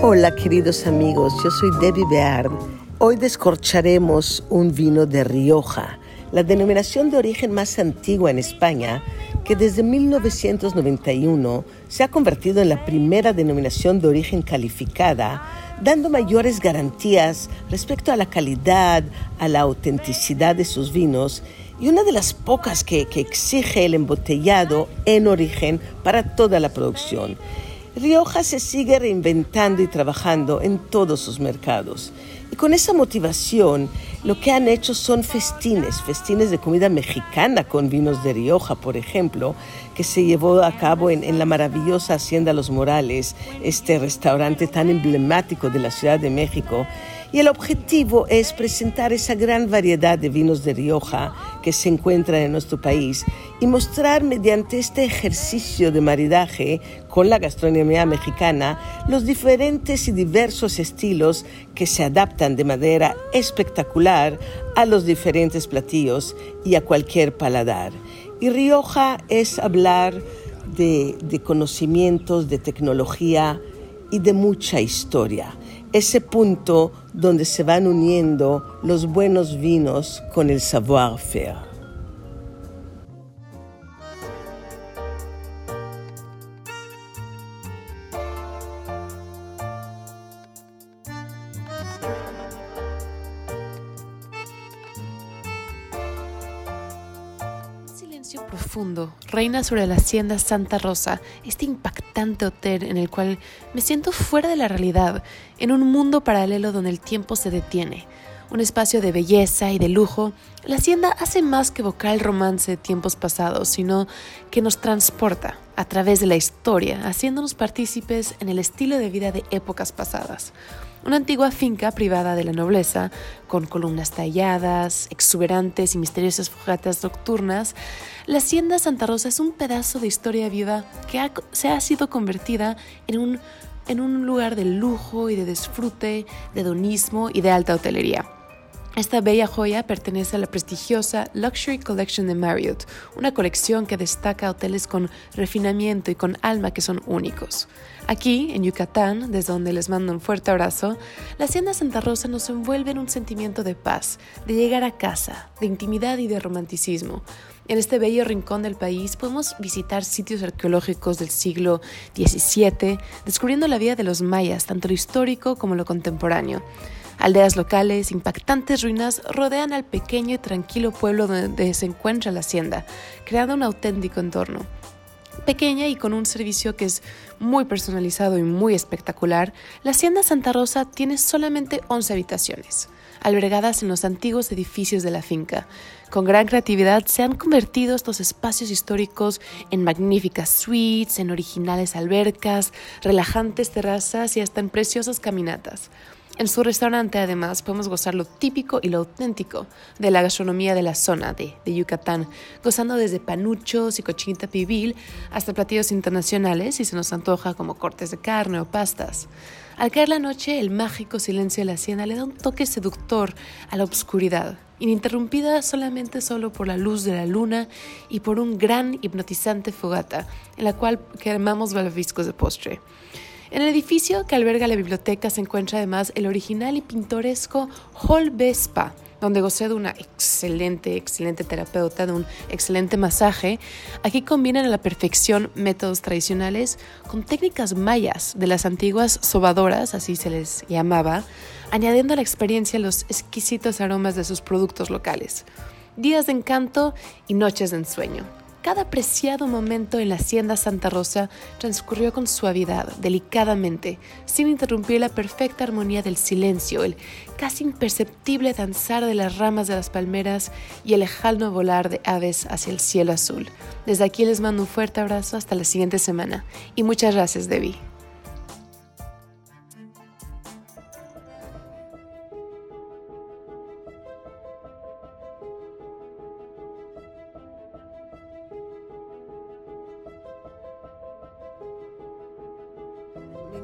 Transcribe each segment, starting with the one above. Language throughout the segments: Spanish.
Hola queridos amigos, yo soy Debbie Beard. Hoy descorcharemos un vino de Rioja, la denominación de origen más antigua en España, que desde 1991 se ha convertido en la primera denominación de origen calificada, dando mayores garantías respecto a la calidad, a la autenticidad de sus vinos y una de las pocas que, que exige el embotellado en origen para toda la producción. Rioja se sigue reinventando y trabajando en todos sus mercados. Y con esa motivación, lo que han hecho son festines, festines de comida mexicana con vinos de Rioja, por ejemplo, que se llevó a cabo en, en, la maravillosa Hacienda Los Morales, este restaurante tan emblemático de la Ciudad de México, y el objetivo es presentar esa gran variedad de vinos de Rioja que se encuentran en nuestro país y mostrar mediante este ejercicio de maridaje con la gastronomía mexicana los diferentes y diversos estilos que se adaptan de manera espectacular a los diferentes platillos y a cualquier paladar. Y Rioja es hablar de, de conocimientos, de tecnología y de mucha historia ese punto donde se van uniendo los buenos vinos con el savoir-faire. Reina sobre la hacienda Santa Rosa, este impactante hotel en el cual me siento fuera de la realidad, en un mundo paralelo donde el tiempo se detiene. Un espacio de belleza y de lujo, la hacienda hace más que evocar el romance de tiempos pasados, sino que nos transporta a través de la historia, haciéndonos partícipes en el estilo de vida de épocas pasadas una antigua finca privada de la nobleza, con columnas talladas, exuberantes y misteriosas fogatas nocturnas, la hacienda Santa Rosa es un pedazo de historia viva que se ha sido convertida en un, en un lugar de lujo y de disfrute, de hedonismo y de alta hotelería. Esta bella joya pertenece a la prestigiosa Luxury Collection de Marriott, una colección que destaca hoteles con refinamiento y con alma que son únicos. Aquí, en Yucatán, desde donde les mando un fuerte abrazo, la Hacienda Santa Rosa nos envuelve en un sentimiento de paz, de llegar a casa, de intimidad y de romanticismo. En este bello rincón del país podemos visitar sitios arqueológicos del siglo XVII, descubriendo la vida de los mayas, tanto lo histórico como lo contemporáneo. Aldeas locales, impactantes ruinas rodean al pequeño y tranquilo pueblo donde se encuentra la hacienda, creando un auténtico entorno. Pequeña y con un servicio que es muy personalizado y muy espectacular, la Hacienda Santa Rosa tiene solamente 11 habitaciones, albergadas en los antiguos edificios de la finca. Con gran creatividad se han convertido estos espacios históricos en magníficas suites, en originales albercas, relajantes terrazas y hasta en preciosas caminatas. En su restaurante, además, podemos gozar lo típico y lo auténtico de la gastronomía de la zona de, Yucatán, gozando desde panuchos y cochinita pibil hasta platillos internacionales, si se nos antoja, como cortes de carne o pastas. Al caer la noche, el mágico silencio de la hacienda le da un toque seductor a la oscuridad, ininterrumpida solamente solo por la luz de la luna y por un gran hipnotizante fogata, en la cual quemamos balbiscos de postre. En el edificio que alberga la biblioteca se encuentra además el original y pintoresco Hall Vespa, donde gocé de una excelente, excelente terapeuta, de un excelente masaje. Aquí combinan a la perfección métodos tradicionales con técnicas mayas de las antiguas sobadoras, así se les llamaba, añadiendo a la experiencia los exquisitos aromas de sus productos locales. Días de encanto y noches de ensueño. Cada preciado momento en la hacienda Santa Rosa transcurrió con suavidad, delicadamente, sin interrumpir la perfecta armonía del silencio, el casi imperceptible danzar de las ramas de las palmeras y el lejano volar de aves hacia el cielo azul. Desde aquí les mando un fuerte abrazo hasta la siguiente semana y muchas gracias, Debbie.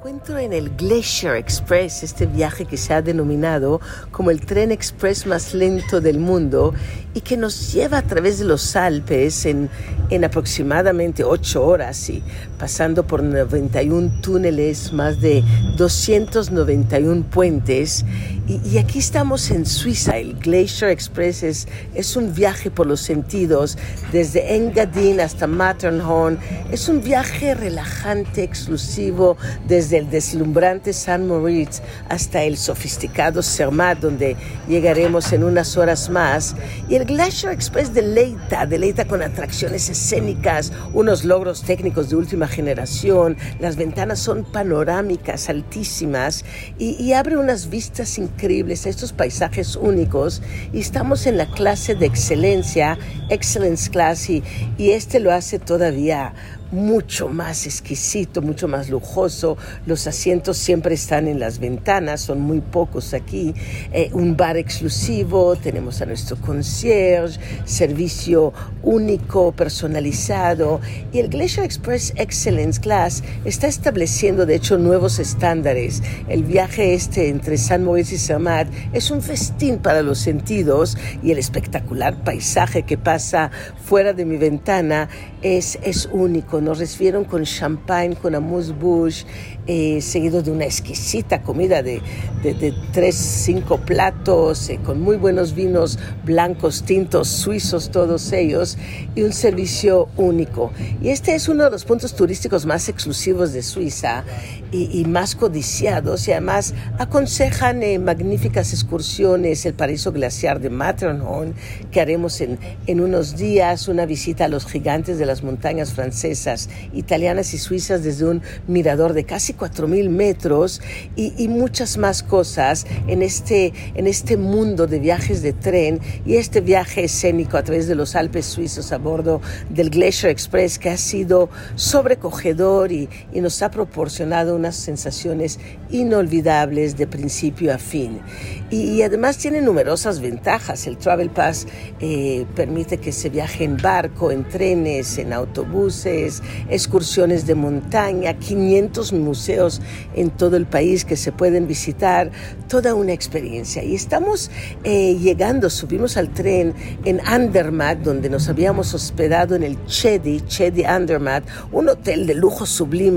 Encuentro en el Glacier Express, este viaje que se ha denominado como el tren express más lento del mundo y que nos lleva a través de los Alpes en, en aproximadamente ocho horas y pasando por 91 túneles, más de 291 puentes. Y, aquí estamos en Suiza. El Glacier Express es, es un viaje por los sentidos, desde Engadin hasta Matterhorn. Es un viaje relajante, exclusivo, desde el deslumbrante San Moritz hasta el sofisticado Zermatt, donde llegaremos en unas horas más. Y el Glacier Express deleita, deleita con atracciones escénicas, unos logros técnicos de última generación, las ventanas son panorámicas, altísimas, y, abre unas vistas increíbles a estos paisajes únicos, y estamos en la clase de excelencia, Excellence Class, y, y este lo hace todavía mucho más exquisito, mucho más lujoso. Los asientos siempre están en las ventanas, son muy pocos aquí. Eh, un bar exclusivo, tenemos a nuestro concierge, servicio único, personalizado. Y el Glacier Express Excellence Class está estableciendo, de hecho, nuevos estándares. El viaje este entre San Moritz y Zermatt es un festín para los sentidos y el espectacular paisaje que pasa fuera de mi ventana es, es único nos recibieron con champagne, con amuse-bouche, eh, seguido de una exquisita comida de, de, tres, cinco platos, eh, con muy buenos vinos blancos, tintos, suizos, todos ellos, y un servicio único. Y este es uno de los puntos turísticos más exclusivos de Suiza y, más codiciados, y además aconsejan eh, magníficas excursiones, el paraíso glaciar de Matterhorn, que haremos en, en unos días, una visita a los gigantes de las montañas francesas italianas y suizas desde un mirador de casi 4.000 metros y, muchas más cosas en este, en este mundo de viajes de tren y este viaje escénico a través de los Alpes suizos a bordo del Glacier Express que ha sido sobrecogedor y, y nos ha proporcionado unas sensaciones inolvidables de principio a fin. Y, además tiene numerosas ventajas. El Travel Pass eh, permite que se viaje en barco, en trenes, en autobuses, excursiones de montaña, 500 museos en todo el país que se pueden visitar, toda una experiencia. Y estamos eh, llegando, subimos al tren en Andermatt, donde nos habíamos hospedado en el Chedi, Chedi Andermatt, un hotel de lujo sublime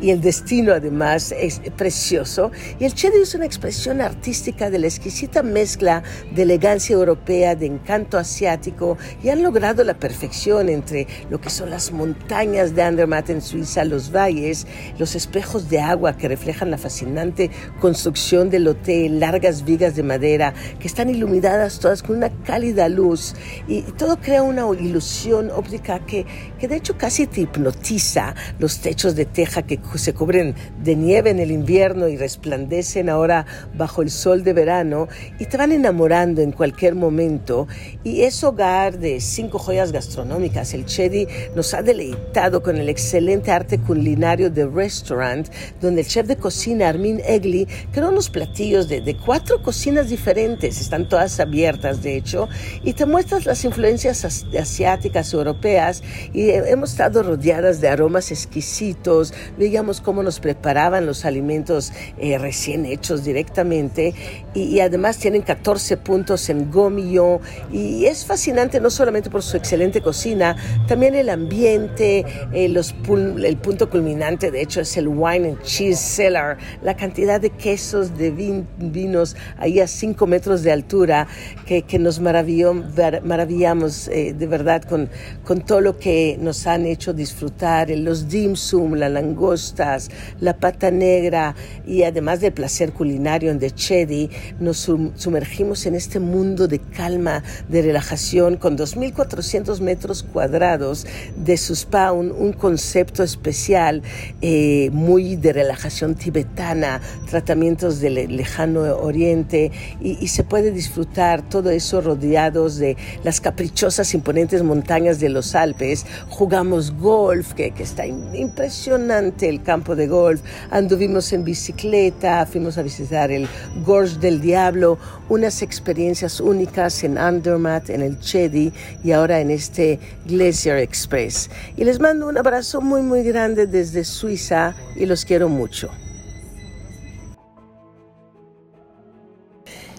y el destino además es precioso. Y el Chedi es una expresión artística de la exquisita mezcla de elegancia europea, de encanto asiático y han logrado la perfección entre lo que son las montañas de Andermatt en Suiza, los valles, los espejos de agua que reflejan la fascinante construcción del hotel, largas vigas de madera que están iluminadas todas con una cálida luz. Y todo crea una ilusión óptica que, que de hecho casi te hipnotiza. Los techos de teja que se cubren de nieve en el invierno y resplandecen ahora bajo el sol de verano y te van enamorando en cualquier momento. Y es hogar de cinco joyas gastronómicas. El Chedi nos ha deleitado con el excelente arte culinario de Restaurant, donde el chef de cocina Armin Egli creó unos platillos de, cuatro cocinas diferentes, están todas abiertas de hecho, y te muestras las influencias asiáticas, europeas, y hemos estado rodeadas de aromas exquisitos, veíamos cómo nos preparaban los alimentos eh, recién hechos directamente, y, además tienen 14 puntos en Gomillon, y es fascinante no solamente por su excelente cocina, también el ambiente, eh, el punto culminante, de hecho, es el Wine and Cheese Cellar, la cantidad de quesos, de vinos ahí a 5 metros de altura, que, que nos maravilló, maravillamos eh, de verdad con, con todo lo que nos han hecho disfrutar, los dim sum, las langostas, la pata negra y además del placer culinario en The Chedi, nos sumergimos en este mundo de calma, de relajación, con 2.400 metros cuadrados de sus spa, un, un concepto especial eh, muy de relajación tibetana, tratamientos del lejano oriente y, se puede disfrutar todo eso rodeados de las caprichosas, imponentes montañas de los Alpes. Jugamos golf, que, que está impresionante el campo de golf. Anduvimos en bicicleta, fuimos a visitar el Gorge del Diablo, unas experiencias únicas en Andermatt, en el Chedi y ahora en este Glacier Express. Y les mando un abrazo muy, muy grande desde Suiza y los quiero mucho.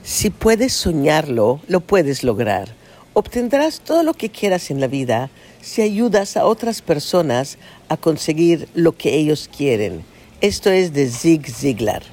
Si puedes soñarlo, lo puedes lograr. Obtendrás todo lo que quieras en la vida si ayudas a otras personas a conseguir lo que ellos quieren. Esto es de Zig Ziglar.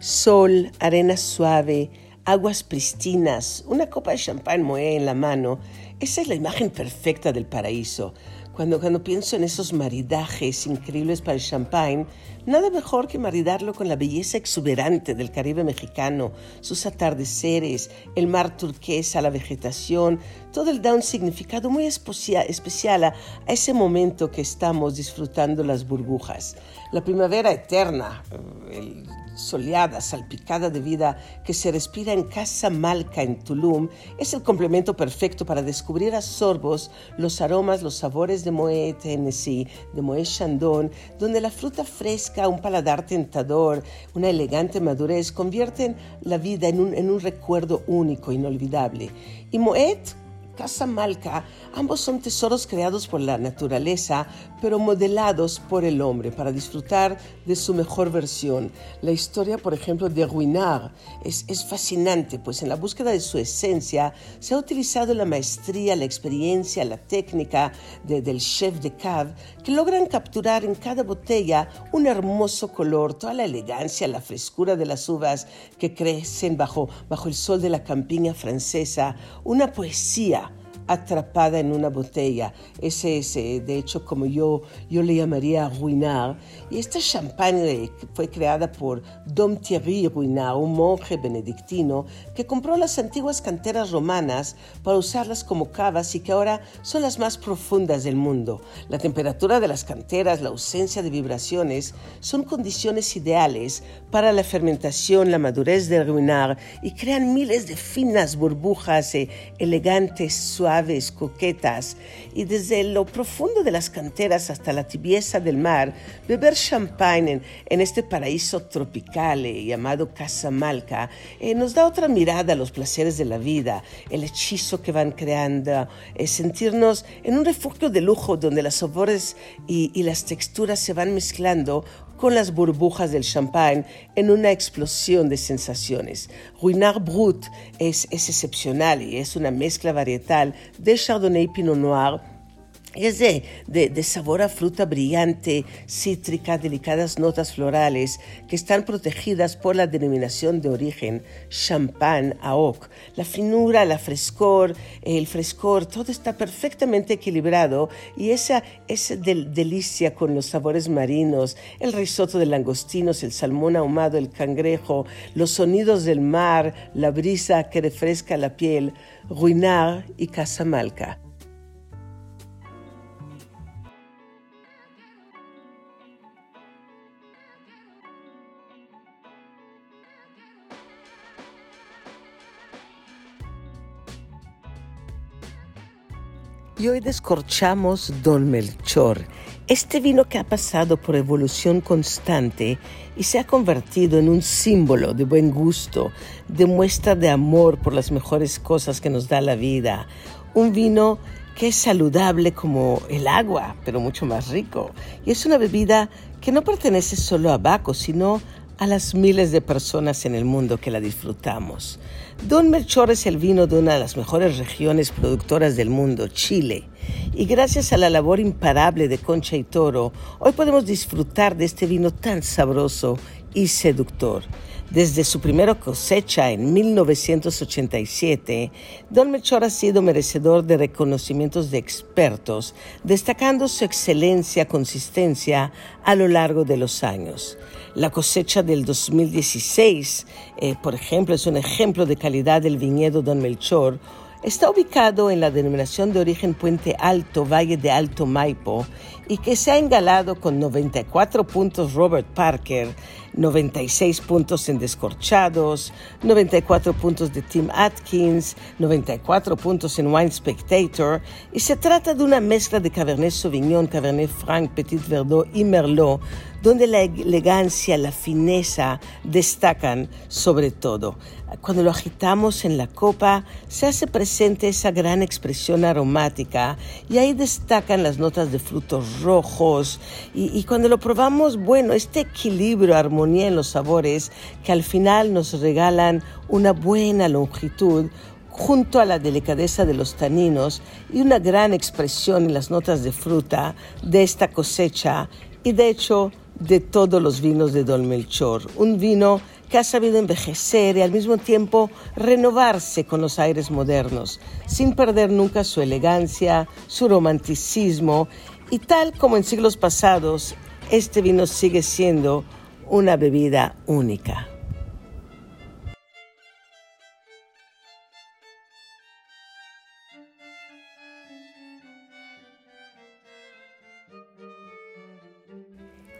Sol, arena suave, aguas pristinas, una copa de champán moe en la mano. Esa es la imagen perfecta del paraíso. Cuando, cuando pienso en esos maridajes increíbles para el champagne, nada mejor que maridarlo con la belleza exuberante del Caribe mexicano, sus atardeceres, el mar turquesa, la vegetación, todo da un significado muy especial a, ese momento que estamos disfrutando las burbujas. La primavera eterna, el soleada, salpicada de vida que se respira en Casa Malca en Tulum es el complemento perfecto para descubrir a sorbos los aromas, los sabores de Moet Tennessee, de Moet Chandon, donde la fruta fresca, un paladar tentador, una elegante madurez convierten la vida en un, en un recuerdo único, inolvidable. Y Moet Casa Malca, ambos son tesoros creados por la naturaleza, pero modelados por el hombre para disfrutar de su mejor versión. La historia, por ejemplo, de Ruinard es, es fascinante, pues en la búsqueda de su esencia se ha utilizado la maestría, la experiencia, la técnica del chef de cave, que logran capturar en cada botella un hermoso color, toda la elegancia, la frescura de las uvas que crecen bajo, bajo el sol de la campiña francesa, una poesía atrapada en una botella. Ese es, eh, de hecho, como yo, yo le llamaría Ruinard. Y esta champagne fue creada por Dom Thierry Ruinard, un monje benedictino que compró las antiguas canteras romanas para usarlas como cavas y que ahora son las más profundas del mundo. La temperatura de las canteras, la ausencia de vibraciones, son condiciones ideales para la fermentación, la madurez del Ruinard y crean miles de finas burbujas eh, elegantes, suaves aves coquetas y desde lo profundo de las canteras hasta la tibieza del mar, beber champagne en, este paraíso tropical eh, llamado Casamalca eh, nos da otra mirada a los placeres de la vida, el hechizo que van creando, eh, sentirnos en un refugio de lujo donde los sabores y las texturas se van mezclando con las burbujas del champán en una explosión de sensaciones. Ruinard Brut es, es excepcional y es una mezcla varietal de Chardonnay y Pinot Noir es de, de, sabor a fruta brillante, cítrica, delicadas notas florales que están protegidas por la denominación de origen champán AOC. La finura, la frescor, el frescor, todo está perfectamente equilibrado y esa, esa delicia con los sabores marinos, el risotto de langostinos, el salmón ahumado, el cangrejo, los sonidos del mar, la brisa que refresca la piel, Ruinar y Casamalca. Y hoy descorchamos Don Melchor, este vino que ha pasado por evolución constante y se ha convertido en un símbolo de buen gusto, de muestra de amor por las mejores cosas que nos da la vida. Un vino que es saludable como el agua, pero mucho más rico. Y es una bebida que no pertenece solo a Baco, sino a las miles de personas en el mundo que la disfrutamos. Don Melchor es el vino de una de las mejores regiones productoras del mundo, Chile. Y gracias a la labor imparable de Concha y Toro, hoy podemos disfrutar de este vino tan sabroso y seductor. Desde su primera cosecha en 1987, Don Melchor ha sido merecedor de reconocimientos de expertos, destacando su excelencia, consistencia a lo largo de los años. La cosecha del 2016, eh, por ejemplo, es un ejemplo de calidad del viñedo Don Melchor. Está ubicado en la denominación de origen Puente Alto, Valle de Alto Maipo, y que se ha engalado con 94 puntos Robert Parker, 96 puntos en Descorchados, 94 puntos de Tim Atkins, 94 puntos en Wine Spectator, y se trata de una mezcla de Cabernet Sauvignon, Cabernet Franc, Petit Verdot y Merlot, donde la elegancia, la fineza destacan sobre todo. Cuando lo agitamos en la copa, se hace presente esa gran expresión aromática y ahí destacan las notas de frutos rojos. Y, y cuando lo probamos, bueno, este equilibrio armonía en los sabores que al final nos regalan una buena longitud junto a la delicadeza de los taninos y una gran expresión en las notas de fruta de esta cosecha y de hecho de todos los vinos de Don Melchor. Un vino que ha sabido envejecer y al mismo tiempo renovarse con los aires modernos, sin perder nunca su elegancia, su romanticismo y tal como en siglos pasados, este vino sigue siendo una bebida única.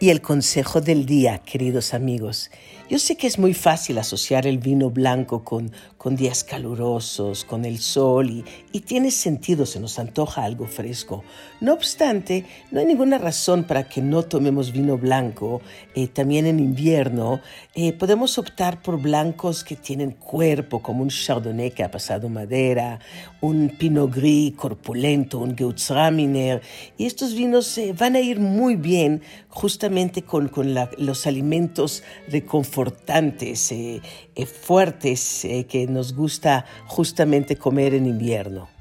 Y el consejo del día, queridos amigos. Yo sé que es muy fácil asociar el vino blanco con, con días calurosos, con el sol y, y, tiene sentido, se nos antoja algo fresco. No obstante, no hay ninguna razón para que no tomemos vino blanco. Eh, también en invierno eh, podemos optar por blancos que tienen cuerpo, como un Chardonnay que ha pasado madera, un Pinot Gris corpulento, un Gewürztraminer. Y estos vinos eh, van a ir muy bien justamente con, con la, los alimentos reconfortantes, eh, eh, fuertes, que nos gusta justamente comer en invierno.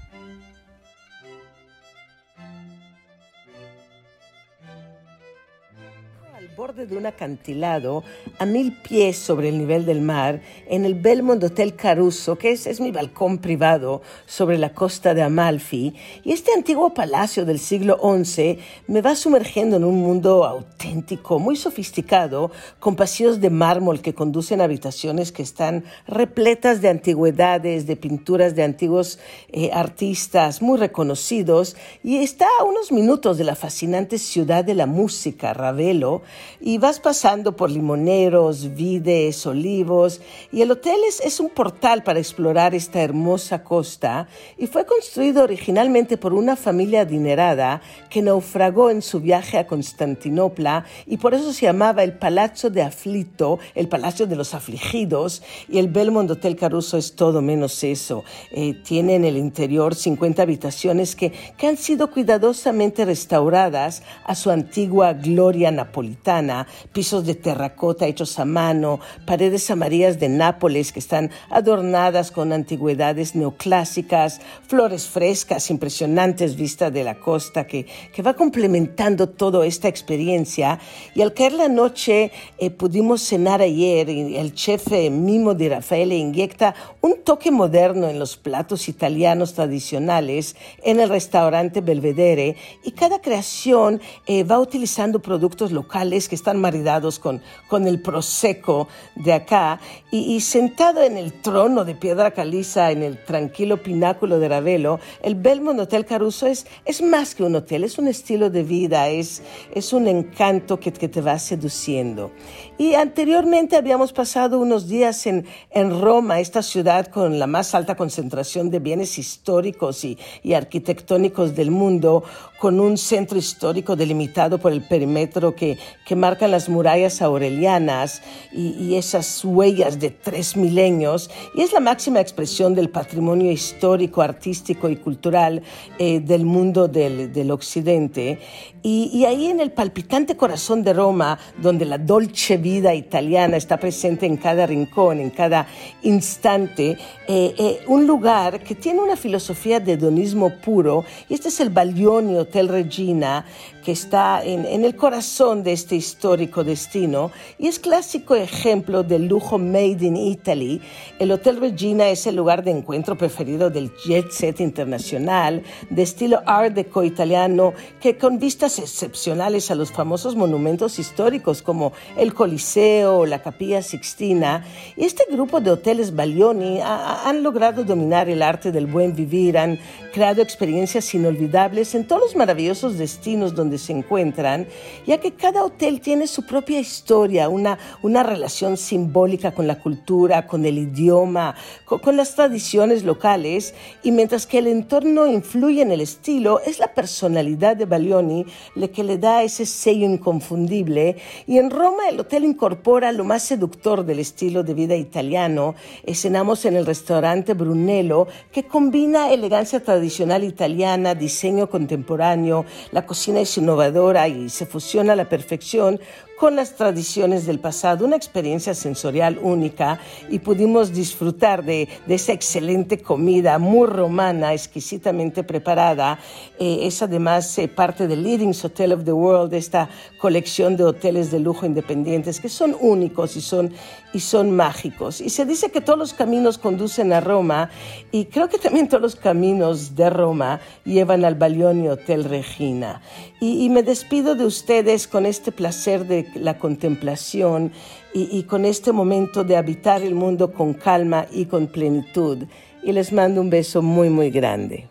Borde de un acantilado a mil pies sobre el nivel del mar en el Belmont Hotel Caruso, que es, es mi balcón privado sobre la costa de Amalfi. Y este antiguo palacio del siglo XI me va sumergiendo en un mundo auténtico, muy sofisticado, con pasillos de mármol que conducen a habitaciones que están repletas de antigüedades, de pinturas de antiguos eh, artistas muy reconocidos. Y está a unos minutos de la fascinante ciudad de la música, Ravelo, y vas pasando por limoneros, vides, olivos y el hotel es, un portal para explorar esta hermosa costa y fue construido originalmente por una familia adinerada que naufragó en su viaje a Constantinopla y por eso se llamaba el Palazzo de Aflito, el Palacio de los Afligidos y el Belmont Hotel Caruso es todo menos eso. Eh, tiene en el interior 50 habitaciones que han sido cuidadosamente restauradas a su antigua gloria napolitana pisos de terracota hechos a mano, paredes amarillas de Nápoles que están adornadas con antigüedades neoclásicas, flores frescas, impresionantes vistas de la costa que, que va complementando toda esta experiencia. Y al caer la noche eh, pudimos cenar ayer y el chef eh, Mimo de Rafael inyecta un toque moderno en los platos italianos tradicionales en el restaurante Belvedere y cada creación eh, va utilizando productos locales que están maridados con, con el prosecco de acá. Y, sentado en el trono de piedra caliza, en el tranquilo pináculo de Ravelo, el Belmont Hotel Caruso es, es más que un hotel, es un estilo de vida, es, es un encanto que te va seduciendo. Y anteriormente habíamos pasado unos días en, en Roma, esta ciudad con la más alta concentración de bienes históricos y, arquitectónicos del mundo, con un centro histórico delimitado por el perímetro que, que marcan las murallas aurelianas y, esas huellas de tres milenios, y es la máxima expresión del patrimonio histórico, artístico y cultural eh, del mundo del, del occidente. Y, y, ahí en el palpitante corazón de Roma, donde la dolce vida italiana está presente en cada rincón, en cada instante, eh, eh, un lugar que tiene una filosofía de hedonismo puro, y este es el Baglioni Hotel Regina, que está en, en, el corazón de este histórico destino y es clásico ejemplo del lujo made in Italy. El Hotel Regina es el lugar de encuentro preferido del jet set internacional de estilo art deco italiano que con vistas excepcionales a los famosos monumentos históricos como el Coliseo o la Capilla Sixtina. Y este grupo de hoteles Baglioni han logrado dominar el arte del buen vivir, han creado experiencias inolvidables en todos los maravillosos destinos donde se encuentran, ya que cada hotel tiene su propia historia, una, una relación simbólica con la cultura, con el idioma, con, las tradiciones locales, y mientras que el entorno influye en el estilo, es la personalidad de Balioni la que le da ese sello inconfundible, y en Roma el hotel incorpora lo más seductor del estilo de vida italiano. Cenamos en el restaurante Brunello, que combina elegancia tradicional italiana, diseño contemporáneo, la cocina es innovadora y se fusiona a la perfección con las tradiciones del pasado, una experiencia sensorial única y pudimos disfrutar de, esa excelente comida muy romana, exquisitamente preparada. Eh, es además eh, parte del Leading Hotel of the World, esta colección de hoteles de lujo independientes que son únicos y son, y son mágicos. Y se dice que todos los caminos conducen a Roma y creo que también todos los caminos de Roma llevan al Balioni Hotel Regina. Y, me despido de ustedes con este placer de la contemplación y, con este momento de habitar el mundo con calma y con plenitud. Y les mando un beso muy, muy grande.